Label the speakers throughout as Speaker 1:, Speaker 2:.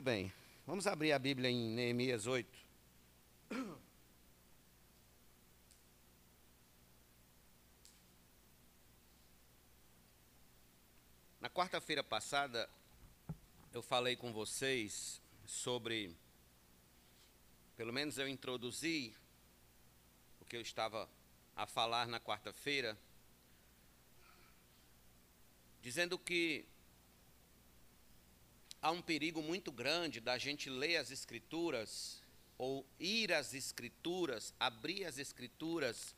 Speaker 1: Muito bem. Vamos abrir a Bíblia em Neemias 8. Na quarta-feira passada, eu falei com vocês sobre, pelo menos eu introduzi o que eu estava a falar na quarta-feira, dizendo que há um perigo muito grande da gente ler as Escrituras, ou ir às Escrituras, abrir as Escrituras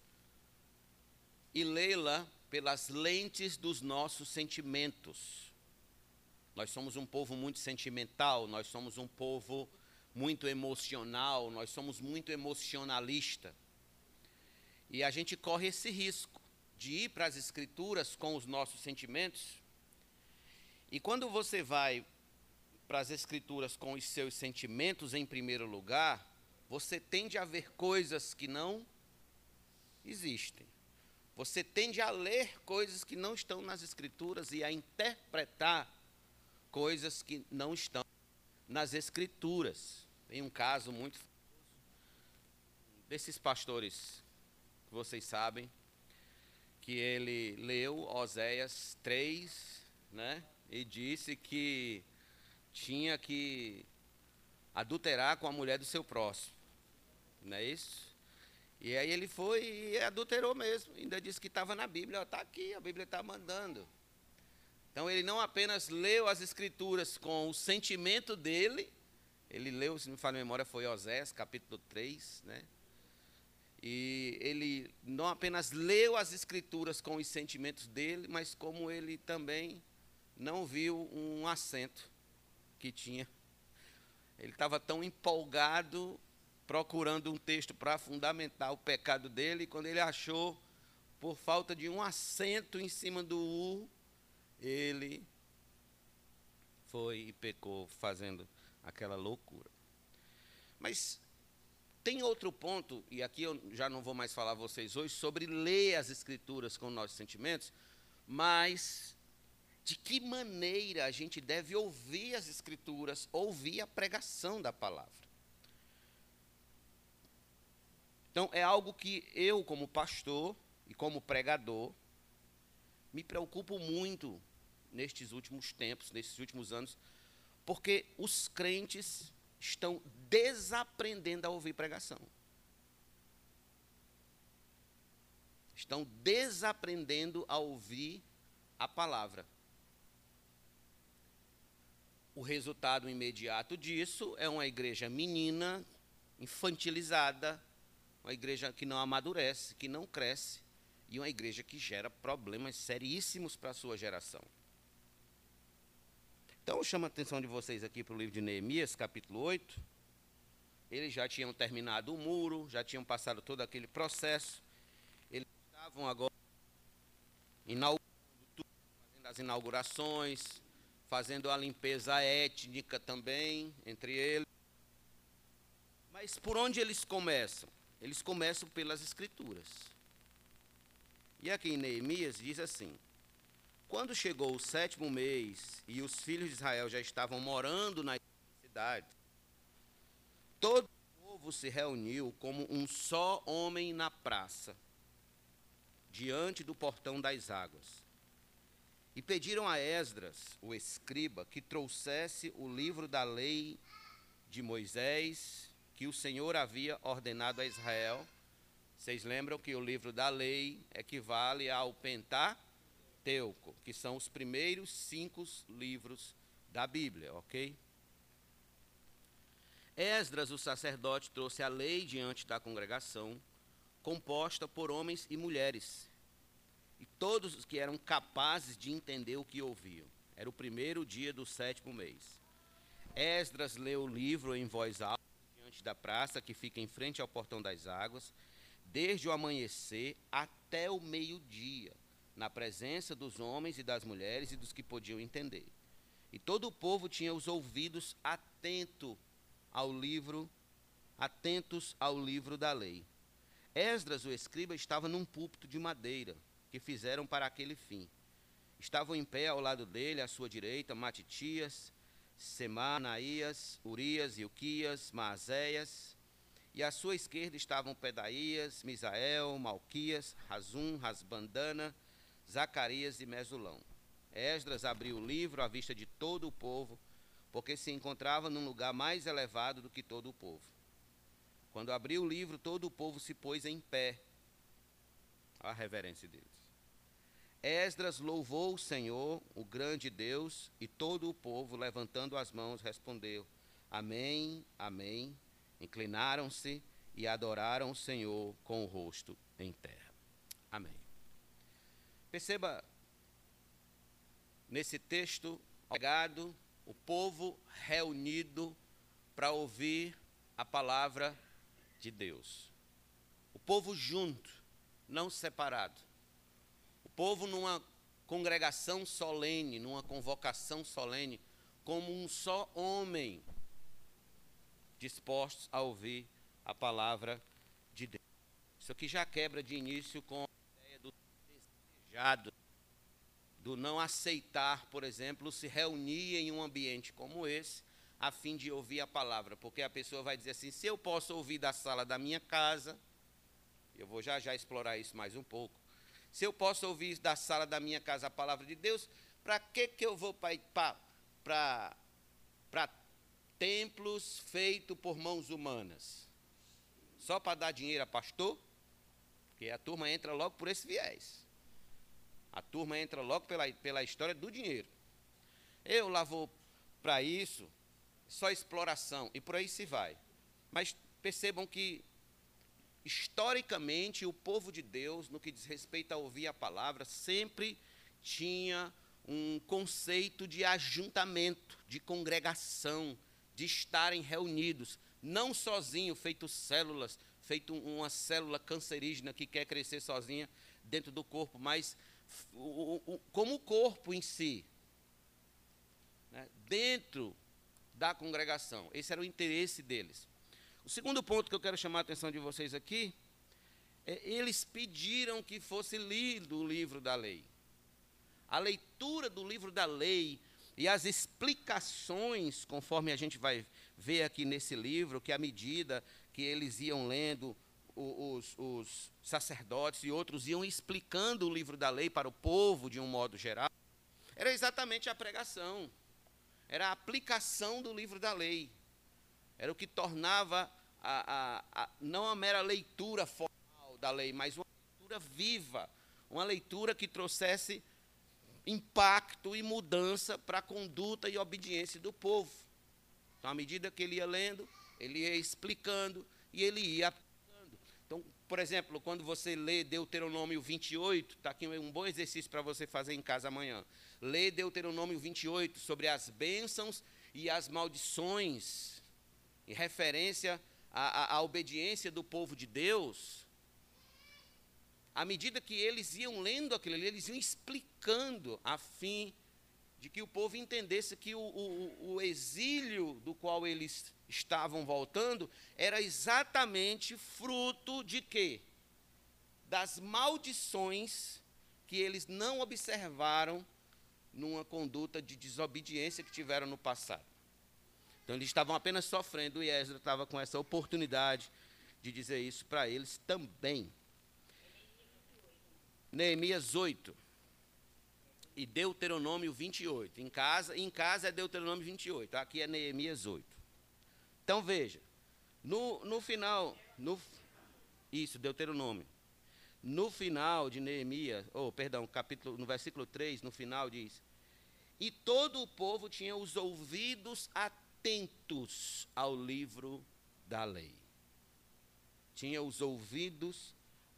Speaker 1: e lê-la pelas lentes dos nossos sentimentos. Nós somos um povo muito sentimental, nós somos um povo muito emocional, nós somos muito emocionalista. E a gente corre esse risco de ir para as escrituras com os nossos sentimentos. E quando você vai para as escrituras com os seus sentimentos em primeiro lugar, você tende a ver coisas que não existem. Você tende a ler coisas que não estão nas Escrituras e a interpretar coisas que não estão nas Escrituras. Tem um caso muito desses pastores que vocês sabem, que ele leu Oséias 3, né? E disse que tinha que adulterar com a mulher do seu próximo. Não é isso? E aí ele foi e adulterou mesmo. Ainda disse que estava na Bíblia. Está aqui, a Bíblia está mandando. Então ele não apenas leu as escrituras com o sentimento dele, ele leu, se não me falha a memória, foi Osés, capítulo 3, né? E ele não apenas leu as escrituras com os sentimentos dele, mas como ele também não viu um acento que tinha. Ele estava tão empolgado procurando um texto para fundamentar o pecado dele, e quando ele achou, por falta de um acento em cima do U, ele foi e pecou fazendo aquela loucura. Mas tem outro ponto, e aqui eu já não vou mais falar a vocês hoje, sobre ler as Escrituras com nossos sentimentos, mas de que maneira a gente deve ouvir as Escrituras, ouvir a pregação da palavra. Então, é algo que eu, como pastor e como pregador, me preocupo muito nestes últimos tempos, nesses últimos anos, porque os crentes estão desaprendendo a ouvir pregação. Estão desaprendendo a ouvir a palavra. O resultado imediato disso é uma igreja menina, infantilizada, uma igreja que não amadurece, que não cresce, e uma igreja que gera problemas seríssimos para a sua geração. Então, eu chamo a atenção de vocês aqui para o livro de Neemias, capítulo 8. Eles já tinham terminado o muro, já tinham passado todo aquele processo. Eles estavam agora inaugurando tudo, fazendo as inaugurações, fazendo a limpeza étnica também entre eles. Mas por onde eles começam? Eles começam pelas Escrituras. E aqui em Neemias diz assim: Quando chegou o sétimo mês e os filhos de Israel já estavam morando na cidade, todo o povo se reuniu como um só homem na praça, diante do portão das águas. E pediram a Esdras, o escriba, que trouxesse o livro da lei de Moisés que o Senhor havia ordenado a Israel. Vocês lembram que o livro da lei equivale ao Pentateuco, que são os primeiros cinco livros da Bíblia, ok? Esdras, o sacerdote, trouxe a lei diante da congregação, composta por homens e mulheres, e todos os que eram capazes de entender o que ouviam. Era o primeiro dia do sétimo mês. Esdras leu o livro em voz alta diante da praça que fica em frente ao portão das águas, desde o amanhecer até o meio-dia, na presença dos homens e das mulheres e dos que podiam entender. E todo o povo tinha os ouvidos atento ao livro, atentos ao livro da lei. Esdras, o escriba, estava num púlpito de madeira que fizeram para aquele fim. Estavam em pé ao lado dele, à sua direita, Matitias, Semanaías, Urias, Ilquias, Maazéias, e à sua esquerda estavam Pedaías, Misael, Malquias, Razum, Rasbandana, Zacarias e Mesulão. Esdras abriu o livro à vista de todo o povo, porque se encontrava num lugar mais elevado do que todo o povo. Quando abriu o livro, todo o povo se pôs em pé. A reverência deles. Esdras louvou o Senhor, o grande Deus, e todo o povo, levantando as mãos, respondeu: Amém, Amém. Inclinaram-se e adoraram o Senhor com o rosto em terra. Amém. Perceba nesse texto, legado, o povo reunido para ouvir a palavra de Deus. O povo junto, não separado. Povo numa congregação solene, numa convocação solene, como um só homem, dispostos a ouvir a palavra de Deus. Isso aqui já quebra de início com a ideia do desejado, do não aceitar, por exemplo, se reunir em um ambiente como esse, a fim de ouvir a palavra, porque a pessoa vai dizer assim: se eu posso ouvir da sala da minha casa, eu vou já já explorar isso mais um pouco. Se eu posso ouvir da sala da minha casa a palavra de Deus, para que, que eu vou para templos feitos por mãos humanas? Só para dar dinheiro a pastor? Porque a turma entra logo por esse viés. A turma entra logo pela, pela história do dinheiro. Eu lá vou para isso, só exploração, e por aí se vai. Mas percebam que, historicamente, o povo de Deus, no que diz respeito a ouvir a palavra, sempre tinha um conceito de ajuntamento, de congregação, de estarem reunidos, não sozinho, feito células, feito uma célula cancerígena que quer crescer sozinha dentro do corpo, mas como o corpo em si, né, dentro da congregação. Esse era o interesse deles. O segundo ponto que eu quero chamar a atenção de vocês aqui é eles pediram que fosse lido o livro da lei. A leitura do livro da lei e as explicações, conforme a gente vai ver aqui nesse livro, que à medida que eles iam lendo, os, os, sacerdotes e outros iam explicando o livro da lei para o povo de um modo geral, era exatamente a pregação, era a aplicação do livro da lei, era o que tornava a, a, a, não a mera leitura formal da lei, mas uma leitura viva, uma leitura que trouxesse impacto e mudança para a conduta e obediência do povo. Então, à medida que ele ia lendo, ele ia explicando e ele ia aplicando. Então, por exemplo, quando você lê Deuteronômio 28, está aqui um bom exercício para você fazer em casa amanhã. Lê Deuteronômio 28 sobre as bênçãos e as maldições, em referência à, à, à obediência do povo de Deus à medida que eles iam lendo aquilo ali, eles iam explicando a fim de que o povo entendesse que o, o, o, exílio do qual eles estavam voltando era exatamente fruto de quê? Das maldições que eles não observaram numa conduta de desobediência que tiveram no passado. Então eles estavam apenas sofrendo e Ezra estava com essa oportunidade de dizer isso para eles também. Neemias 8 e Deuteronômio 28. Em casa, em casa é Deuteronômio 28, aqui é Neemias 8. Então veja, no, no final, no, isso, Deuteronômio. No final de Neemias, ou oh, perdão, capítulo, no versículo 3, no final diz: E todo o povo tinha os ouvidos atentos ao livro da lei. Tinha os ouvidos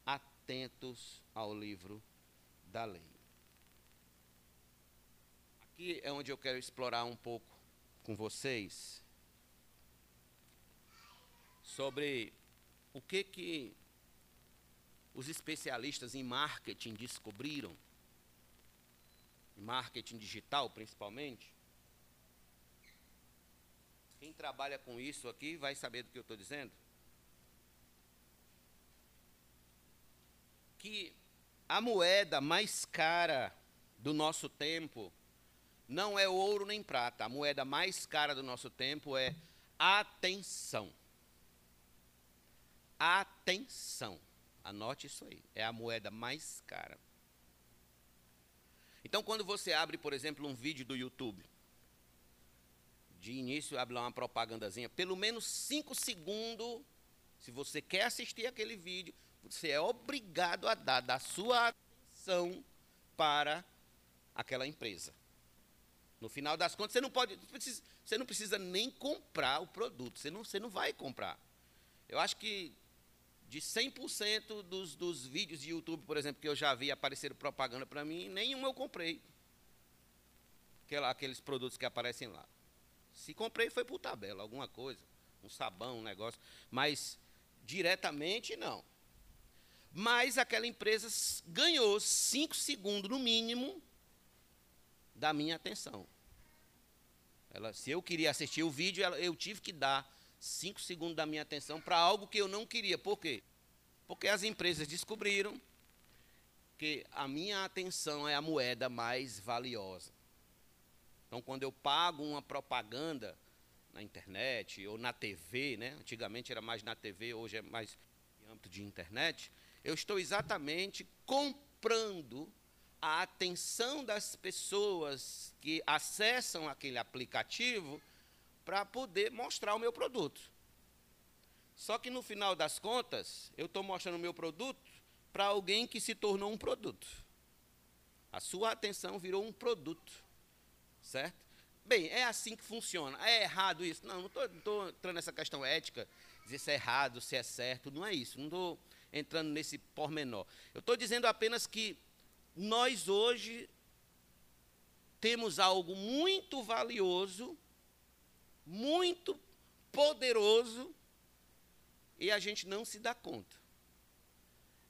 Speaker 1: atentos ao livro da lei. Aqui é onde eu quero explorar um pouco com vocês sobre o que que os especialistas em marketing descobriram, em marketing digital principalmente. Quem trabalha com isso aqui vai saber do que eu estou dizendo. que a moeda mais cara do nosso tempo não é ouro nem prata. A moeda mais cara do nosso tempo é atenção. Atenção. Anote isso aí. É a moeda mais cara. Então, quando você abre, por exemplo, um vídeo do YouTube, de início abre lá uma propagandazinha, pelo menos cinco segundos, se você quer assistir aquele vídeo, você é obrigado a dar da sua atenção para aquela empresa. No final das contas, você não pode, você não precisa nem comprar o produto, você não, você não vai comprar. Eu acho que de 100% dos, dos vídeos de YouTube, por exemplo, que eu já vi aparecer propaganda para mim, nenhum eu comprei. Aquela, aqueles produtos que aparecem lá. Se comprei, foi por tabela, alguma coisa. Um sabão, um negócio. Mas diretamente, não. Mas aquela empresa ganhou 5 segundos, no mínimo, da minha atenção. Ela, se eu queria assistir o vídeo, ela, eu tive que dar cinco segundos da minha atenção para algo que eu não queria. Por quê? Porque as empresas descobriram que a minha atenção é a moeda mais valiosa. Então, quando eu pago uma propaganda na internet ou na TV, né? antigamente era mais na TV, hoje é mais em âmbito de internet, eu estou exatamente comprando a atenção das pessoas que acessam aquele aplicativo para poder mostrar o meu produto. Só que no final das contas, eu estou mostrando o meu produto para alguém que se tornou um produto. A sua atenção virou um produto. Certo? Bem, é assim que funciona. É errado isso? Não, não estou entrando nessa questão ética, dizer se é errado, se é certo. Não é isso. Não estou entrando nesse pormenor. Eu estou dizendo apenas que nós hoje temos algo muito valioso, muito poderoso, e a gente não se dá conta.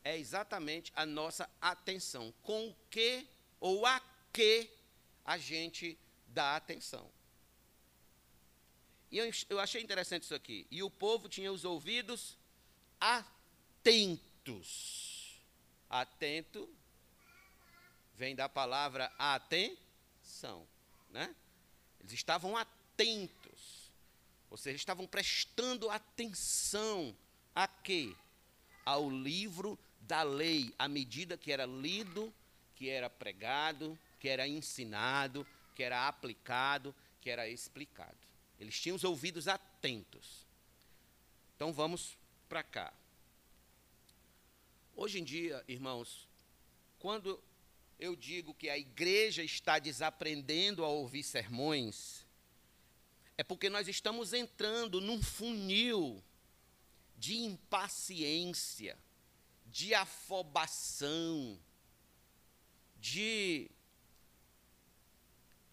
Speaker 1: É exatamente a nossa atenção. Com o que ou a que a gente dá atenção. E eu, eu achei interessante isso aqui. E o povo tinha os ouvidos atentos. Atento vem da palavra atenção, né? Eles estavam atentos. Ou seja, estavam prestando atenção a quê? Ao livro da lei, à medida que era lido, que era pregado, que era ensinado, que era aplicado, que era explicado. Eles tinham os ouvidos atentos. Então vamos para cá. Hoje em dia, irmãos, quando eu digo que a igreja está desaprendendo a ouvir sermões, é porque nós estamos entrando num funil de impaciência, de afobação, de,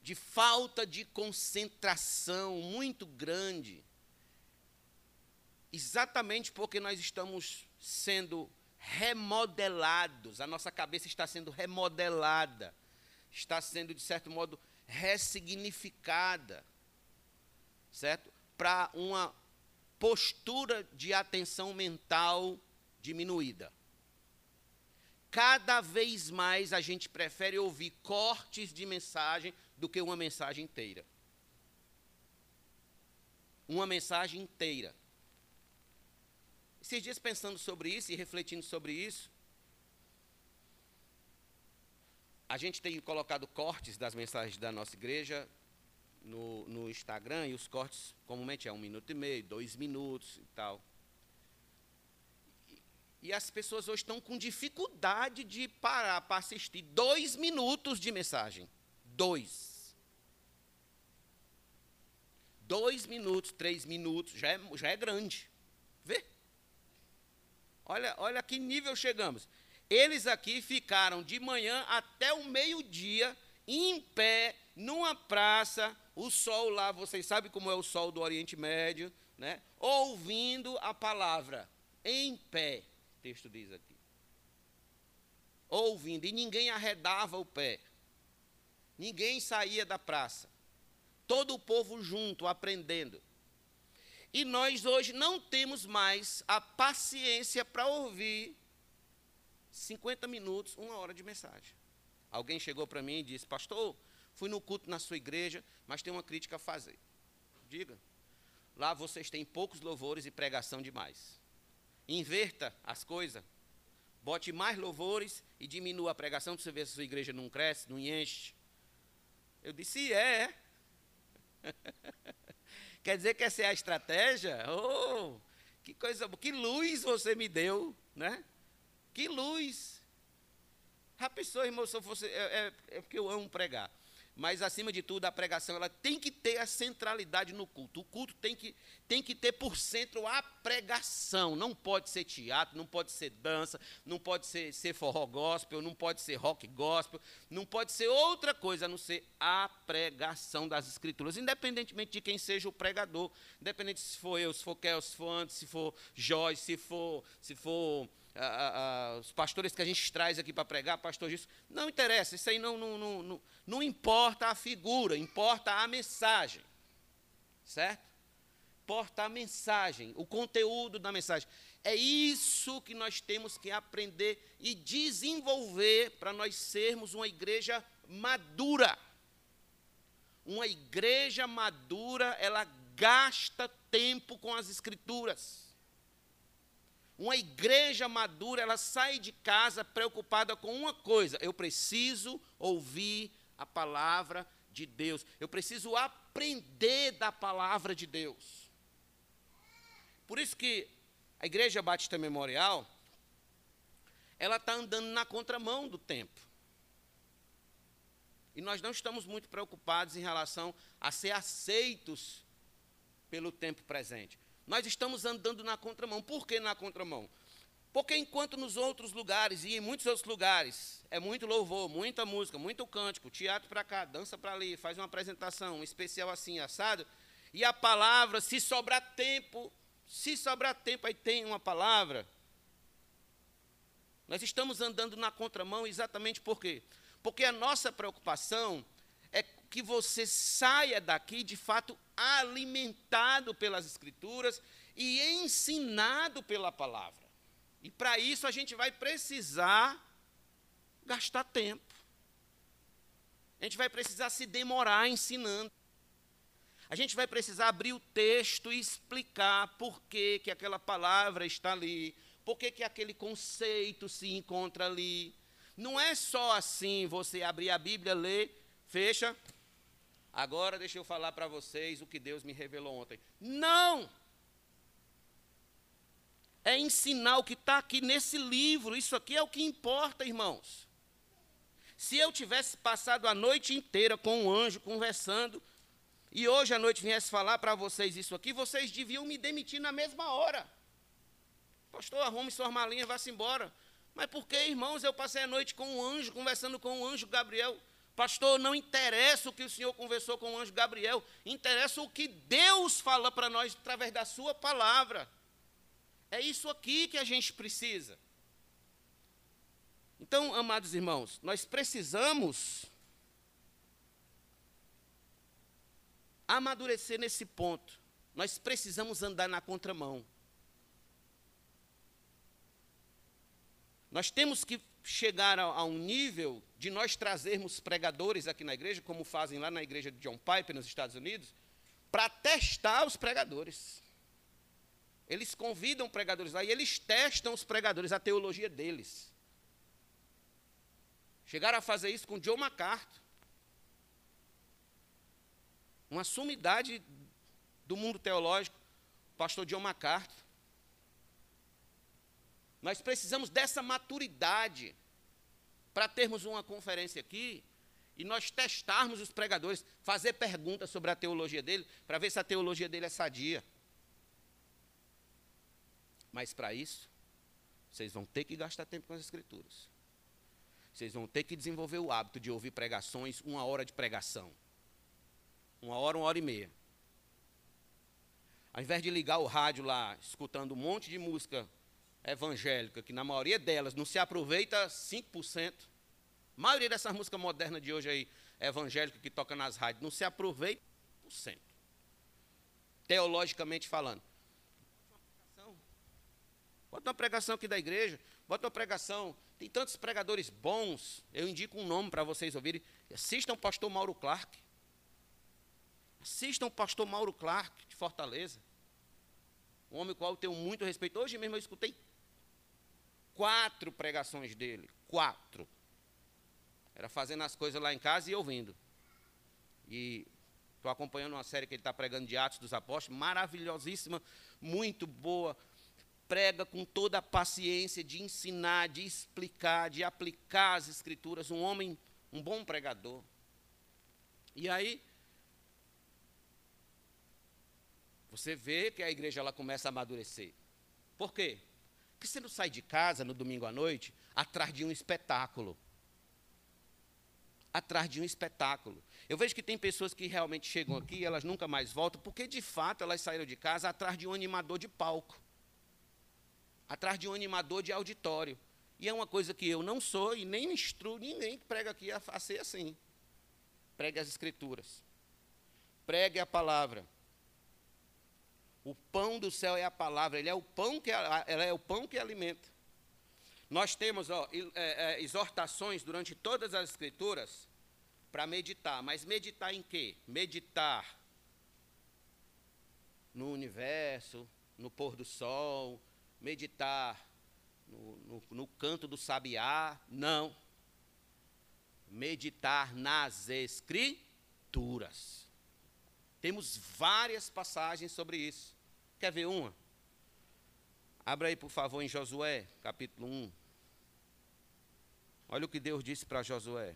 Speaker 1: de falta de concentração muito grande, exatamente porque nós estamos sendo remodelados, a nossa cabeça está sendo remodelada, está sendo, de certo modo, ressignificada, certo? Para uma postura de atenção mental diminuída. Cada vez mais a gente prefere ouvir cortes de mensagem do que uma mensagem inteira. Uma mensagem inteira. Esses dias pensando sobre isso e refletindo sobre isso, a gente tem colocado cortes das mensagens da nossa igreja no, no Instagram, e os cortes comumente é um minuto e meio, dois minutos e tal. E, as pessoas hoje estão com dificuldade de parar para assistir dois minutos de mensagem. Dois. Dois minutos, três minutos, já é, já é grande. Vê? Olha, olha que nível chegamos. Eles aqui ficaram de manhã até o meio-dia, em pé, numa praça, o sol lá, vocês sabem como é o sol do Oriente Médio, né? ouvindo a palavra, em pé, o texto diz aqui. Ouvindo, e ninguém arredava o pé, ninguém saía da praça, todo o povo junto, aprendendo. E nós hoje não temos mais a paciência para ouvir 50 minutos, uma hora de mensagem. Alguém chegou para mim e disse: Pastor, fui no culto na sua igreja, mas tenho uma crítica a fazer. Diga. Lá vocês têm poucos louvores e pregação demais. Inverta as coisas. Bote mais louvores e diminua a pregação para você ver se a sua igreja não cresce, não enche. Eu disse, é. Quer dizer que essa é a estratégia? Oh, que coisa, que luz você me deu, né? Que luz. A pessoa, irmão, se eu fosse, é, é, é porque eu amo pregar mas acima de tudo a pregação ela tem que ter a centralidade no culto. O culto tem que, tem que ter por centro a pregação. Não pode ser teatro, não pode ser dança, não pode ser, ser forró gospel, não pode ser rock gospel, não pode ser outra coisa a não ser a pregação das escrituras, independentemente de quem seja o pregador, independente se for eu, se for Kel, se for antes, se for Joyce, se for, se for a, a, os pastores que a gente traz aqui para pregar, pastor isso, não interessa, isso aí não, não, não, não, não importa a figura, importa a mensagem, certo? Importa a mensagem, o conteúdo da mensagem. É isso que nós temos que aprender e desenvolver para nós sermos uma igreja madura. Uma igreja madura, ela gasta tempo com as escrituras. Uma igreja madura, ela sai de casa preocupada com uma coisa: eu preciso ouvir a palavra de Deus. Eu preciso aprender da palavra de Deus. Por isso que a Igreja Batista Memorial, ela está andando na contramão do tempo. E nós não estamos muito preocupados em relação a ser aceitos pelo tempo presente. Nós estamos andando na contramão. Por que na contramão? Porque enquanto nos outros lugares, e em muitos outros lugares, é muito louvor, muita música, muito cântico, teatro para cá, dança para ali, faz uma apresentação, um especial assim, assado, e a palavra, se sobrar tempo, se sobrar tempo, aí tem uma palavra. Nós estamos andando na contramão exatamente por quê? Porque a nossa preocupação que você saia daqui de fato alimentado pelas Escrituras e ensinado pela palavra. E para isso a gente vai precisar gastar tempo. A gente vai precisar se demorar ensinando. A gente vai precisar abrir o texto e explicar por que, que aquela palavra está ali, por que, que aquele conceito se encontra ali. Não é só assim você abrir a Bíblia, ler, fecha, Agora deixa eu falar para vocês o que Deus me revelou ontem. Não! É ensinar o que está aqui nesse livro. Isso aqui é o que importa, irmãos. Se eu tivesse passado a noite inteira com um anjo conversando, e hoje à noite viesse falar para vocês isso aqui, vocês deviam me demitir na mesma hora. Pastor, arrume suas malinhas, vá-se embora. Mas por que, irmãos, eu passei a noite com um anjo, conversando com o um anjo Gabriel? Pastor, não interessa o que o Senhor conversou com o anjo Gabriel, interessa o que Deus fala para nós através da Sua palavra. É isso aqui que a gente precisa. Então, amados irmãos, nós precisamos amadurecer nesse ponto. Nós precisamos andar na contramão. Nós temos que chegar a, a, um nível de nós trazermos pregadores aqui na igreja, como fazem lá na igreja de John Piper, nos Estados Unidos, para testar os pregadores. Eles convidam pregadores lá e eles testam os pregadores, a teologia deles. Chegaram a fazer isso com John MacArthur. Uma sumidade do mundo teológico, o pastor John MacArthur. Nós precisamos dessa maturidade para termos uma conferência aqui e nós testarmos os pregadores, fazer perguntas sobre a teologia dele, para ver se a teologia dele é sadia. Mas para isso, vocês vão ter que gastar tempo com as escrituras. Vocês vão ter que desenvolver o hábito de ouvir pregações, uma hora de pregação. Uma hora, uma hora e meia. Ao invés de ligar o rádio lá, escutando um monte de música evangélica, que na maioria delas não se aproveita 5%, a maioria dessas músicas modernas de hoje aí, evangélica que toca nas rádios, não se aproveita 1%. Teologicamente falando. Bota uma pregação aqui da igreja, bota uma pregação. Tem tantos pregadores bons. Eu indico um nome para vocês ouvirem. Assistam o pastor Mauro Clark. Assistam o pastor Mauro Clark, de Fortaleza. Um homem qual eu tenho muito respeito. Hoje mesmo eu escutei quatro pregações dele. Quatro. Era fazendo as coisas lá em casa e ouvindo. E estou acompanhando uma série que ele está pregando de Atos dos Apóstolos, maravilhosíssima, muito boa. Prega com toda a paciência de ensinar, de explicar, de aplicar as escrituras. Um homem, um bom pregador. E aí, você vê que a igreja ela começa a amadurecer. Por quê? Porque você não sai de casa no domingo à noite atrás de um espetáculo atrás de um espetáculo. Eu vejo que tem pessoas que realmente chegam aqui e elas nunca mais voltam, porque de fato elas saíram de casa atrás de um animador de palco, atrás de um animador de auditório. E é uma coisa que eu não sou e nem instruo ninguém que prega aqui a, a ser assim. Pregue as escrituras. Pregue a palavra. O pão do céu é a palavra, ele é o pão que, ela é o pão que alimenta. Nós temos ó, é, é, exortações durante todas as escrituras para meditar, mas meditar em quê? Meditar no universo, no pôr do sol, meditar no, no, no canto do sabiá, não. Meditar nas escrituras. Temos várias passagens sobre isso. Quer ver uma? Abra aí, por favor, em Josué, capítulo 1. Olha o que Deus disse para Josué.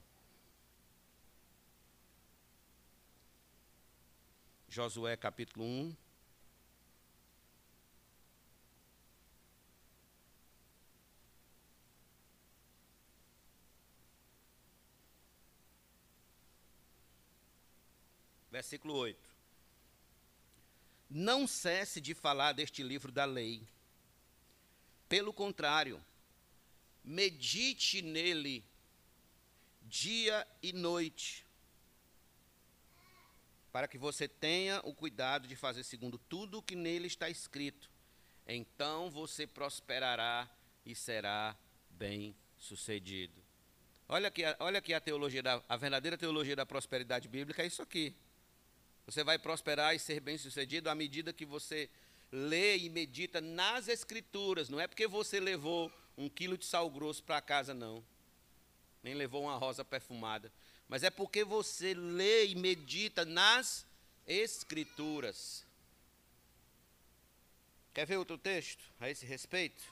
Speaker 1: Josué capítulo 1. Versículo 8. Não cesse de falar deste livro da lei. Pelo contrário, medite nele dia e noite, para que você tenha o cuidado de fazer segundo tudo o que nele está escrito. Então você prosperará e será bem sucedido. Olha aqui, olha aqui a teologia da, a verdadeira teologia da prosperidade bíblica é isso aqui. Você vai prosperar e ser bem sucedido à medida que você lê e medita nas escrituras. Não é porque você levou um quilo de sal grosso para casa, não. Nem levou uma rosa perfumada. Mas é porque você lê e medita nas Escrituras. Quer ver outro texto a esse respeito?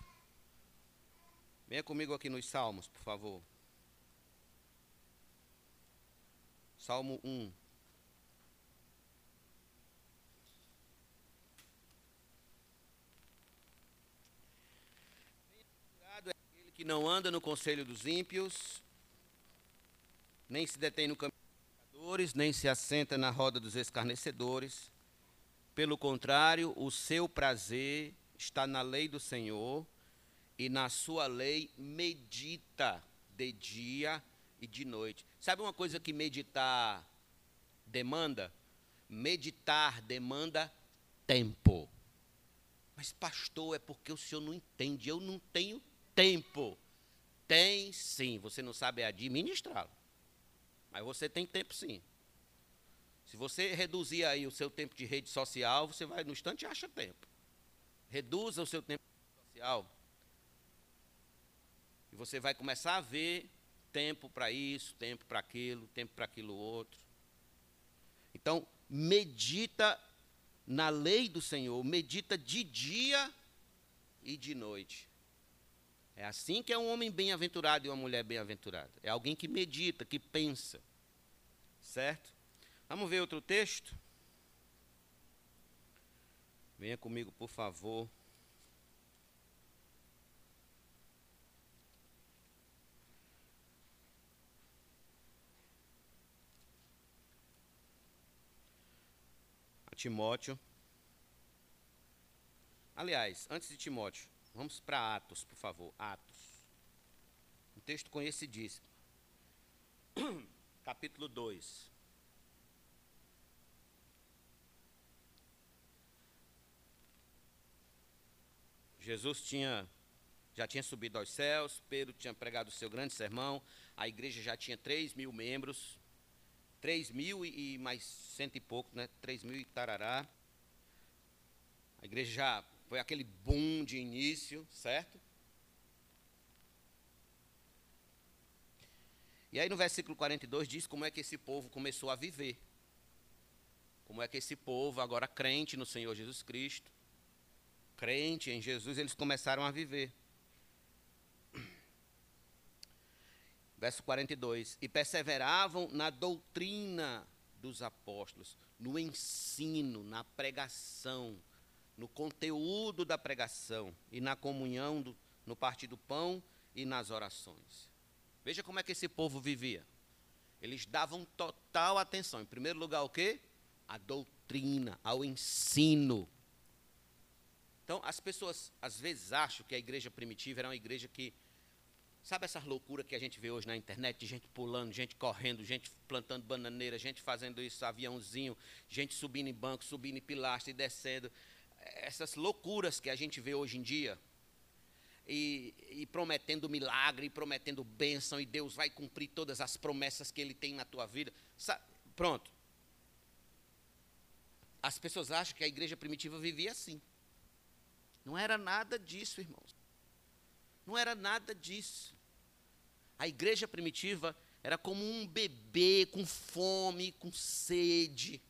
Speaker 1: Venha comigo aqui nos Salmos, por favor. Salmo 1. Que não anda no conselho dos ímpios, nem se detém no caminho dos pecadores, nem se assenta na roda dos escarnecedores. Pelo contrário, o seu prazer está na lei do Senhor, e na sua lei medita de dia e de noite. Sabe uma coisa que meditar demanda? Meditar demanda tempo. Mas, pastor, é porque o senhor não entende. Eu não tenho tempo. Tem sim, você não sabe administrá-lo. Mas você tem tempo sim. Se você reduzir aí o seu tempo de rede social, você vai no instante acha tempo. Reduza o seu tempo social. E você vai começar a ver tempo para isso, tempo para aquilo, tempo para aquilo outro. Então, medita na lei do Senhor, medita de dia e de noite. É assim que é um homem bem-aventurado e uma mulher bem-aventurada. É alguém que medita, que pensa. Certo? Vamos ver outro texto? Venha comigo, por favor. Timóteo. Aliás, antes de Timóteo, Vamos para Atos, por favor. Atos. Um texto conhecidíssimo. Capítulo 2. Jesus tinha já tinha subido aos céus, Pedro tinha pregado o seu grande sermão, a igreja já tinha 3 mil membros, 3 mil e mais cento e pouco, né? 3 mil e tarará. A igreja já foi aquele boom de início, certo? E aí no versículo 42 diz como é que esse povo começou a viver. Como é que esse povo, agora crente no Senhor Jesus Cristo, crente em Jesus, eles começaram a viver. Verso 42: E perseveravam na doutrina dos apóstolos, no ensino, na pregação, no conteúdo da pregação e na comunhão, do, no partir do pão e nas orações. Veja como é que esse povo vivia. Eles davam total atenção. Em primeiro lugar, o quê? A doutrina, ao ensino. Então, as pessoas às vezes acham que a igreja primitiva era uma igreja que Sabe essas loucuras que a gente vê hoje na internet, de gente pulando, gente correndo, gente plantando bananeira, gente fazendo isso, aviãozinho, gente subindo em banco, subindo em pilastra e descendo. Essas loucuras que a gente vê hoje em dia. E, e prometendo milagre, e prometendo bênção, e Deus vai cumprir todas as promessas que Ele tem na tua vida. pronto. As pessoas acham que a igreja primitiva vivia assim. Não era nada disso, irmãos. Não era nada disso. A igreja primitiva era como um bebê com fome, com sede,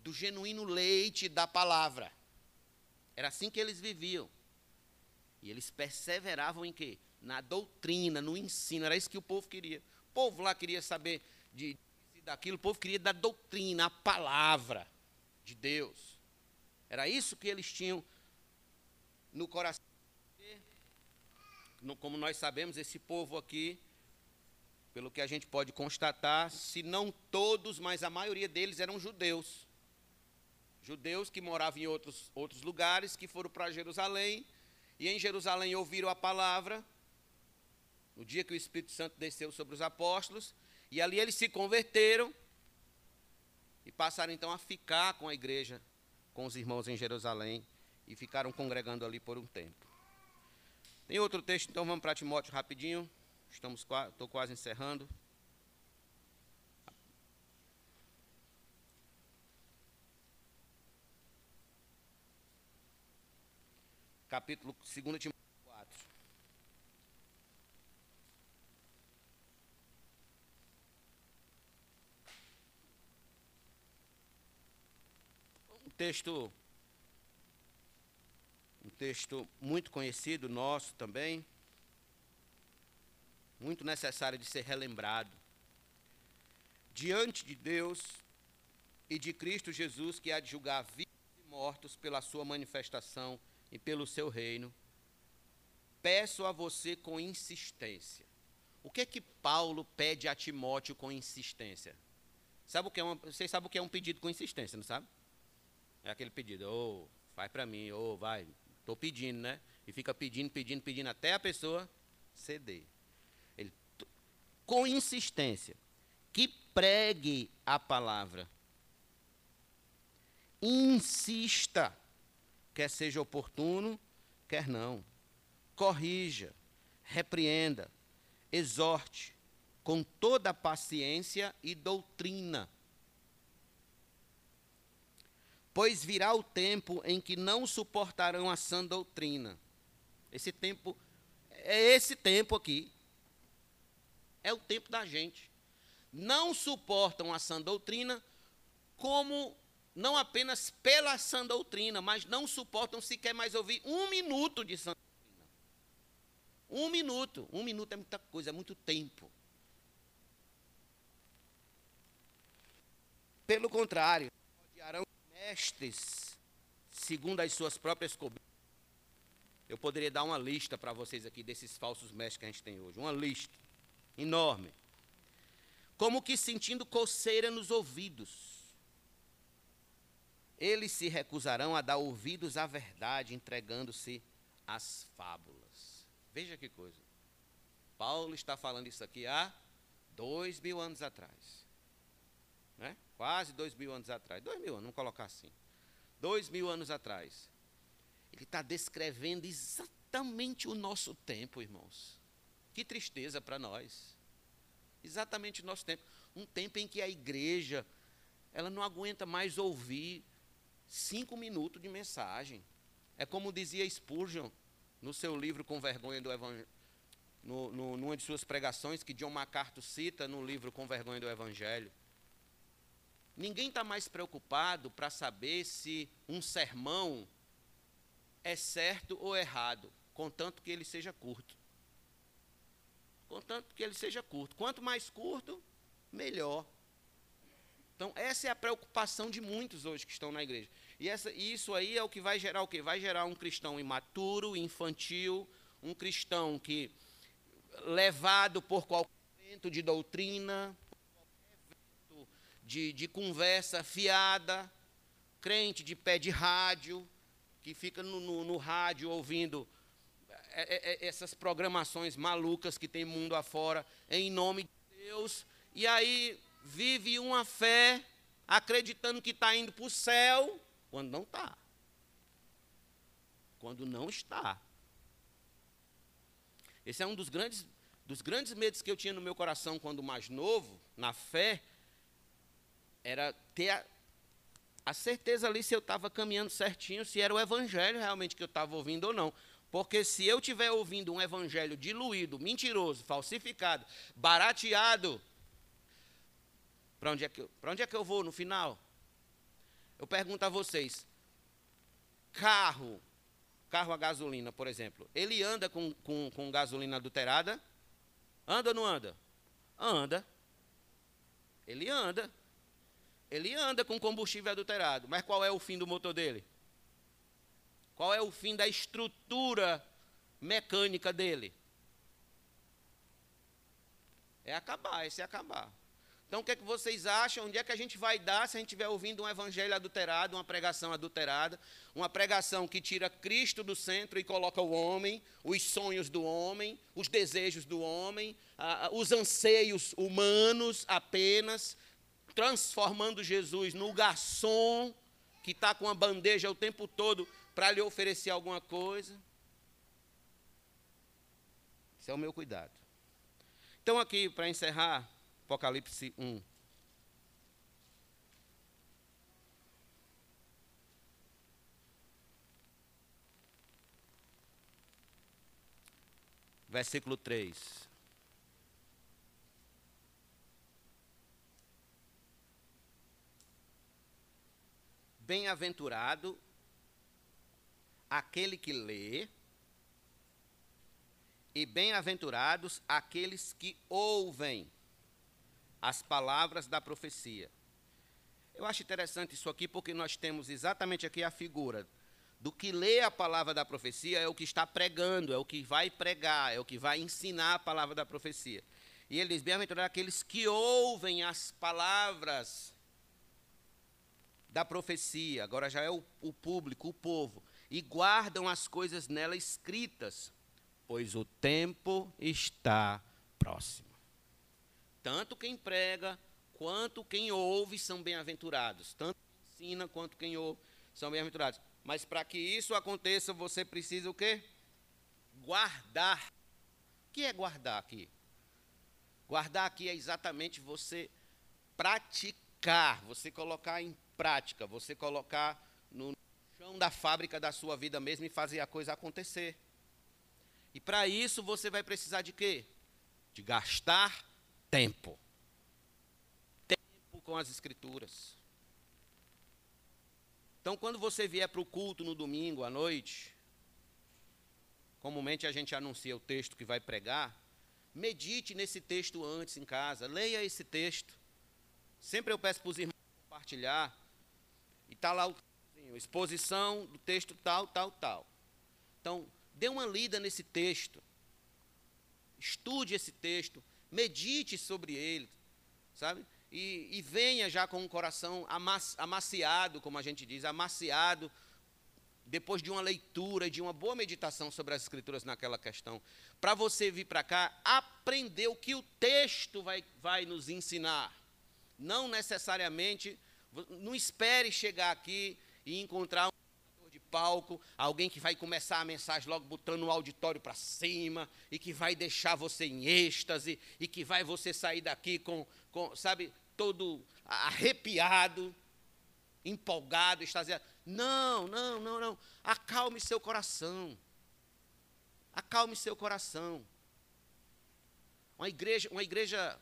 Speaker 1: do genuíno leite da palavra. Era assim que eles viviam. E eles perseveravam em quê? Na doutrina, no ensino. Era isso que o povo queria. O povo lá queria saber de, de daquilo, o povo queria da doutrina, a palavra de Deus. Era isso que eles tinham no coração como nós sabemos, esse povo aqui, pelo que a gente pode constatar, se não todos, mas a maioria deles eram judeus. Judeus que moravam em outros, outros lugares, que foram para Jerusalém, e em Jerusalém ouviram a palavra, no dia que o Espírito Santo desceu sobre os apóstolos, e ali eles se converteram e passaram então a ficar com a igreja, com os irmãos em Jerusalém, e ficaram congregando ali por um tempo. Tem outro texto, então vamos para Timóteo rapidinho. Estamos estou quase encerrando. Capítulo 2 Timóteo 4. Um texto um texto muito conhecido nosso também, muito necessário de ser relembrado. Diante de Deus e de Cristo Jesus, que há de julgar vivos e mortos pela sua manifestação e pelo seu reino, peço a você com insistência. O que é que Paulo pede a Timóteo com insistência? Sabe o que é uma, vocês sabem o que é um pedido com insistência, não sabe? É aquele pedido, ô, oh, faz para mim, ô, oh, vai, Estou pedindo, né? E fica pedindo, pedindo, pedindo até a pessoa ceder. Ele, com insistência, que pregue a palavra. Insista, quer seja oportuno, quer não. Corrija, repreenda, exorte, com toda paciência e doutrina pois virá o tempo em que não suportarão a sã doutrina. Esse tempo, é esse tempo aqui. É o tempo da gente. Não suportam a sã doutrina, como não apenas pela sã doutrina, mas não suportam sequer mais ouvir um minuto de sã doutrina. Um minuto. Um minuto é muita coisa, é muito tempo. Pelo contrário, odiarão mestres, segundo as suas próprias cobiças. Eu poderia dar uma lista para vocês aqui desses falsos mestres que a gente tem hoje. Uma lista enorme. Como que sentindo coceira nos ouvidos. Eles se recusarão a dar ouvidos à verdade, entregando-se às fábulas. Veja que coisa. Paulo está falando isso aqui há dois mil anos atrás. Né? Quase dois mil anos atrás. Dois mil anos, vamos colocar assim. Dois mil anos atrás. Ele está descrevendo exatamente o nosso tempo, irmãos. Que tristeza para nós. Exatamente o nosso tempo. Um tempo em que a igreja ela não aguenta mais ouvir cinco minutos de mensagem. É como dizia Spurgeon no seu livro Com Vergonha do Evangelho, no, no, numa de suas pregações, que John MacArthur cita no livro Com Vergonha do Evangelho. Ninguém está mais preocupado para saber se um sermão é certo ou errado, contanto que ele seja curto. Contanto que ele seja curto. Quanto mais curto, melhor. Então, essa é a preocupação de muitos hoje que estão na igreja. E essa, isso aí é o que vai gerar o quê? Vai gerar um cristão imaturo, infantil, um cristão que, levado por qualquer vento de doutrina, de, de conversa fiada, crente de pé de rádio, que fica no, no, no rádio ouvindo é, é, é, essas programações malucas que tem mundo afora, em nome de Deus, e aí vive uma fé acreditando que está indo para o céu, quando não está. Quando não está. Esse é um dos grandes, dos grandes medos que eu tinha no meu coração quando mais novo, na fé, era ter a, a certeza ali se eu estava caminhando certinho, se era o evangelho realmente que eu estava ouvindo ou não. Porque se eu estiver ouvindo um evangelho diluído, mentiroso, falsificado, barateado, para onde, é que eu, onde é que eu vou no final? Eu pergunto a vocês: carro, carro a gasolina, por exemplo, ele anda com, com, com gasolina adulterada? Anda ou não anda? Anda. Ele anda. Ele anda com combustível adulterado. Mas qual é o fim do motor dele? Qual é o fim da estrutura mecânica dele? É acabar, é acabar. Então, o que é que vocês acham? Onde é que a gente vai dar se a gente estiver ouvindo um evangelho adulterado, uma pregação adulterada, uma pregação que tira Cristo do centro e coloca o homem, os sonhos do homem, os desejos do homem, os anseios humanos apenas, transformando Jesus no garçom que está com a bandeja o tempo todo para lhe oferecer alguma coisa? Esse é o meu cuidado. Então, aqui, para encerrar, Apocalipse 1. Versículo 3. Bem-aventurado aquele que lê, e bem-aventurados aqueles que ouvem as palavras da profecia. Eu acho interessante isso aqui porque nós temos exatamente aqui a figura do que lê a palavra da profecia é o que está pregando, é o que vai pregar, é o que vai ensinar a palavra da profecia. E ele diz: Bem-aventurados aqueles que ouvem as palavras da profecia, agora já é o, o público, o povo, e guardam as coisas nela escritas, pois o tempo está próximo. Tanto quem prega quanto quem ouve são bem-aventurados. Tanto quem ensina quanto quem ouve são bem-aventurados. Mas para que isso aconteça, você precisa o quê? Guardar. O que é guardar aqui? Guardar aqui é exatamente você praticar, você colocar em prática, você colocar no chão da fábrica da sua vida mesmo e fazer a coisa acontecer. E para isso você vai precisar de quê? De gastar tempo. Tempo com as Escrituras. Então, quando você vier para o culto no domingo à noite, comumente a gente anuncia o texto que vai pregar, medite nesse texto antes em casa, leia esse texto. Sempre eu peço para os irmãos compartilhar, e está lá o exposição do texto tal, tal, tal. Então, dê uma lida nesse texto, estude esse texto, medite sobre ele, sabe? E, e venha já com o coração amaciado, como a gente diz, amaciado, depois de uma leitura, de uma boa meditação sobre as Escrituras naquela questão, para você vir para cá aprender o que o texto vai, vai nos ensinar. Não necessariamente, não espere chegar aqui e encontrar um palco, alguém que vai começar a mensagem logo botando o auditório para cima e que vai deixar você em êxtase e que vai você sair daqui com, com sabe, todo arrepiado, empolgado, extasiado. Não, não, não, não. Acalme seu coração. Acalme seu coração. Uma igreja, uma igreja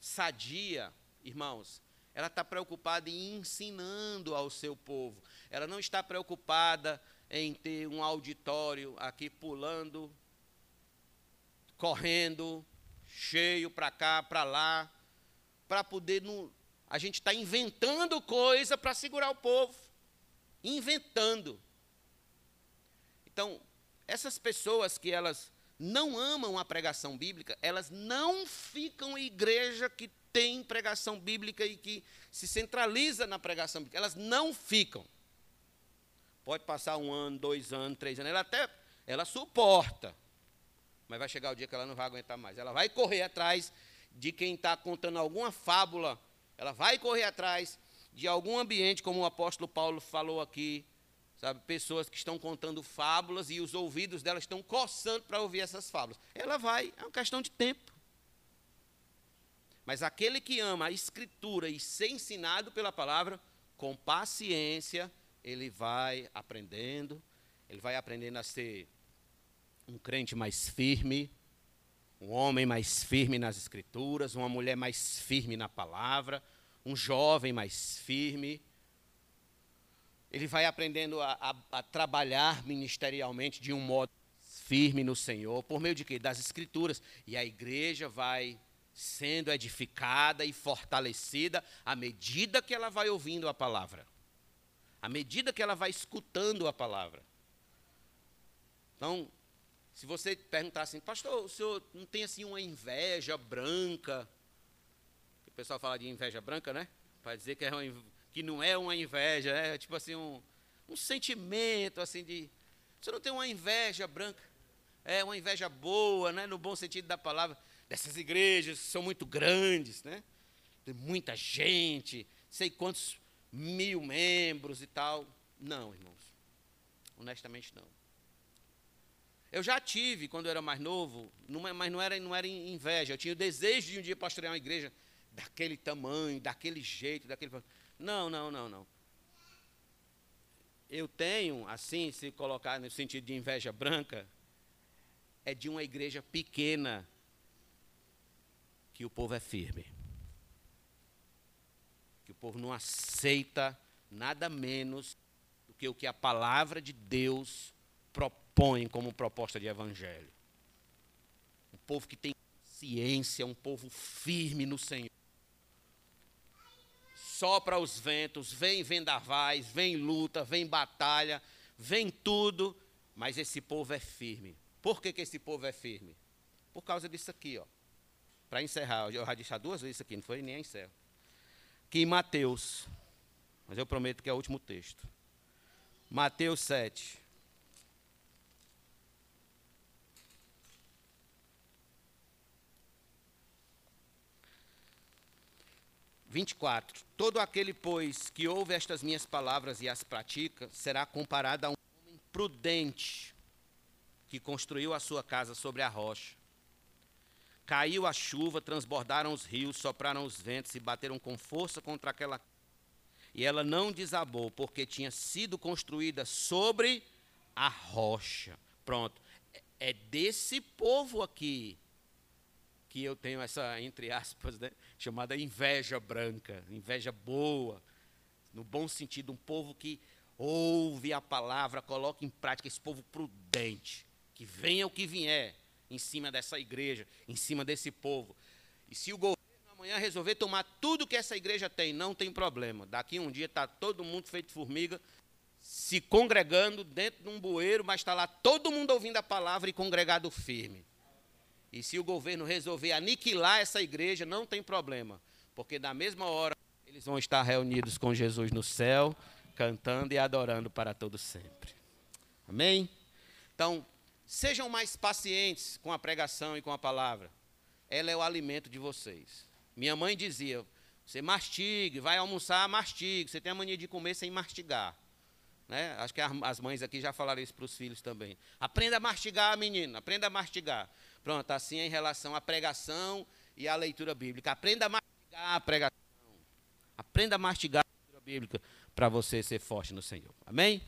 Speaker 1: sadia, irmãos, ela está preocupada em ensinando ao seu povo. Ela não está preocupada em ter um auditório aqui pulando, correndo, cheio para cá, para lá, para poder. A gente está inventando coisa para segurar o povo. Inventando. Então, essas pessoas que elas não amam a pregação bíblica, elas não ficam em igreja que tem pregação bíblica e que se centraliza na pregação bíblica. Elas não ficam. Pode passar um ano, dois anos, três anos. Ela até ela suporta. Mas vai chegar o dia que ela não vai aguentar mais. Ela vai correr atrás de quem está contando alguma fábula. Ela vai correr atrás de algum ambiente, como o apóstolo Paulo falou aqui. Sabe, pessoas que estão contando fábulas e os ouvidos delas estão coçando para ouvir essas fábulas. Ela vai, é uma questão de tempo. Mas aquele que ama a Escritura e ser ensinado pela palavra, com paciência, ele vai aprendendo, ele vai aprendendo a ser um crente mais firme, um homem mais firme nas Escrituras, uma mulher mais firme na palavra, um jovem mais firme. Ele vai aprendendo a, a, a trabalhar ministerialmente de um modo firme no Senhor, por meio de quê? Das Escrituras. E a igreja vai sendo edificada e fortalecida à medida que ela vai ouvindo a palavra, à medida que ela vai escutando a palavra. Então, se você perguntar assim, pastor, o senhor não tem assim uma inveja branca? O pessoal fala de inveja branca, né? Para dizer que, é uma, que não é uma inveja, é tipo assim um, um sentimento assim de. Você não tem uma inveja branca? É uma inveja boa, né? No bom sentido da palavra dessas igrejas que são muito grandes, né? Tem muita gente, sei quantos mil membros e tal. Não, irmãos. Honestamente, não. Eu já tive, quando eu era mais novo, numa, mas não era, não era inveja. Eu tinha o desejo de um dia pastorear uma igreja daquele tamanho, daquele jeito, daquele. Não, não, não, não. Eu tenho, assim, se colocar no sentido de inveja branca, é de uma igreja pequena que o povo é firme. Povo não aceita nada menos do que o que a palavra de Deus propõe como proposta de evangelho. Um povo que tem ciência, um povo firme no Senhor. Sopra os ventos, vem vendavais, vem luta, vem batalha, vem tudo, mas esse povo é firme. Por que, que esse povo é firme? Por causa disso aqui, ó para encerrar, eu já disse duas vezes isso aqui, não foi nem encerro. Que em Mateus, mas eu prometo que é o último texto. Mateus 7. Vinte e quatro. Todo aquele, pois, que ouve estas minhas palavras e as pratica, será comparado a um homem prudente que construiu a sua casa sobre a rocha. Caiu a chuva, transbordaram os rios, sopraram os ventos e bateram com força contra aquela. E ela não desabou, porque tinha sido construída sobre a rocha. Pronto. É desse povo aqui que eu tenho essa, entre aspas, né, chamada inveja branca, inveja boa, no bom sentido, um povo que ouve a palavra, coloca em prática, esse povo prudente, que venha o que vier, em cima dessa igreja, em cima desse povo. E se o governo amanhã resolver tomar tudo que essa igreja tem, não tem problema. Daqui um dia está todo mundo feito formiga, se congregando dentro de um bueiro, mas está lá todo mundo ouvindo a palavra e congregado firme. E se o governo resolver aniquilar essa igreja, não tem problema, porque na mesma hora eles vão estar reunidos com Jesus no céu, cantando e adorando para todo sempre. Amém? Então, Sejam mais pacientes com a pregação e com a palavra. Ela é o alimento de vocês. Minha mãe dizia: você mastigue, vai almoçar, mastigue. Você tem a mania de comer sem mastigar. Né? Acho que as mães aqui já falaram isso para os filhos também. Aprenda a mastigar, menino, aprenda a mastigar. Pronto, assim é em relação à pregação e à leitura bíblica. Aprenda a mastigar a pregação. Aprenda a mastigar a leitura bíblica para você ser forte no Senhor. Amém?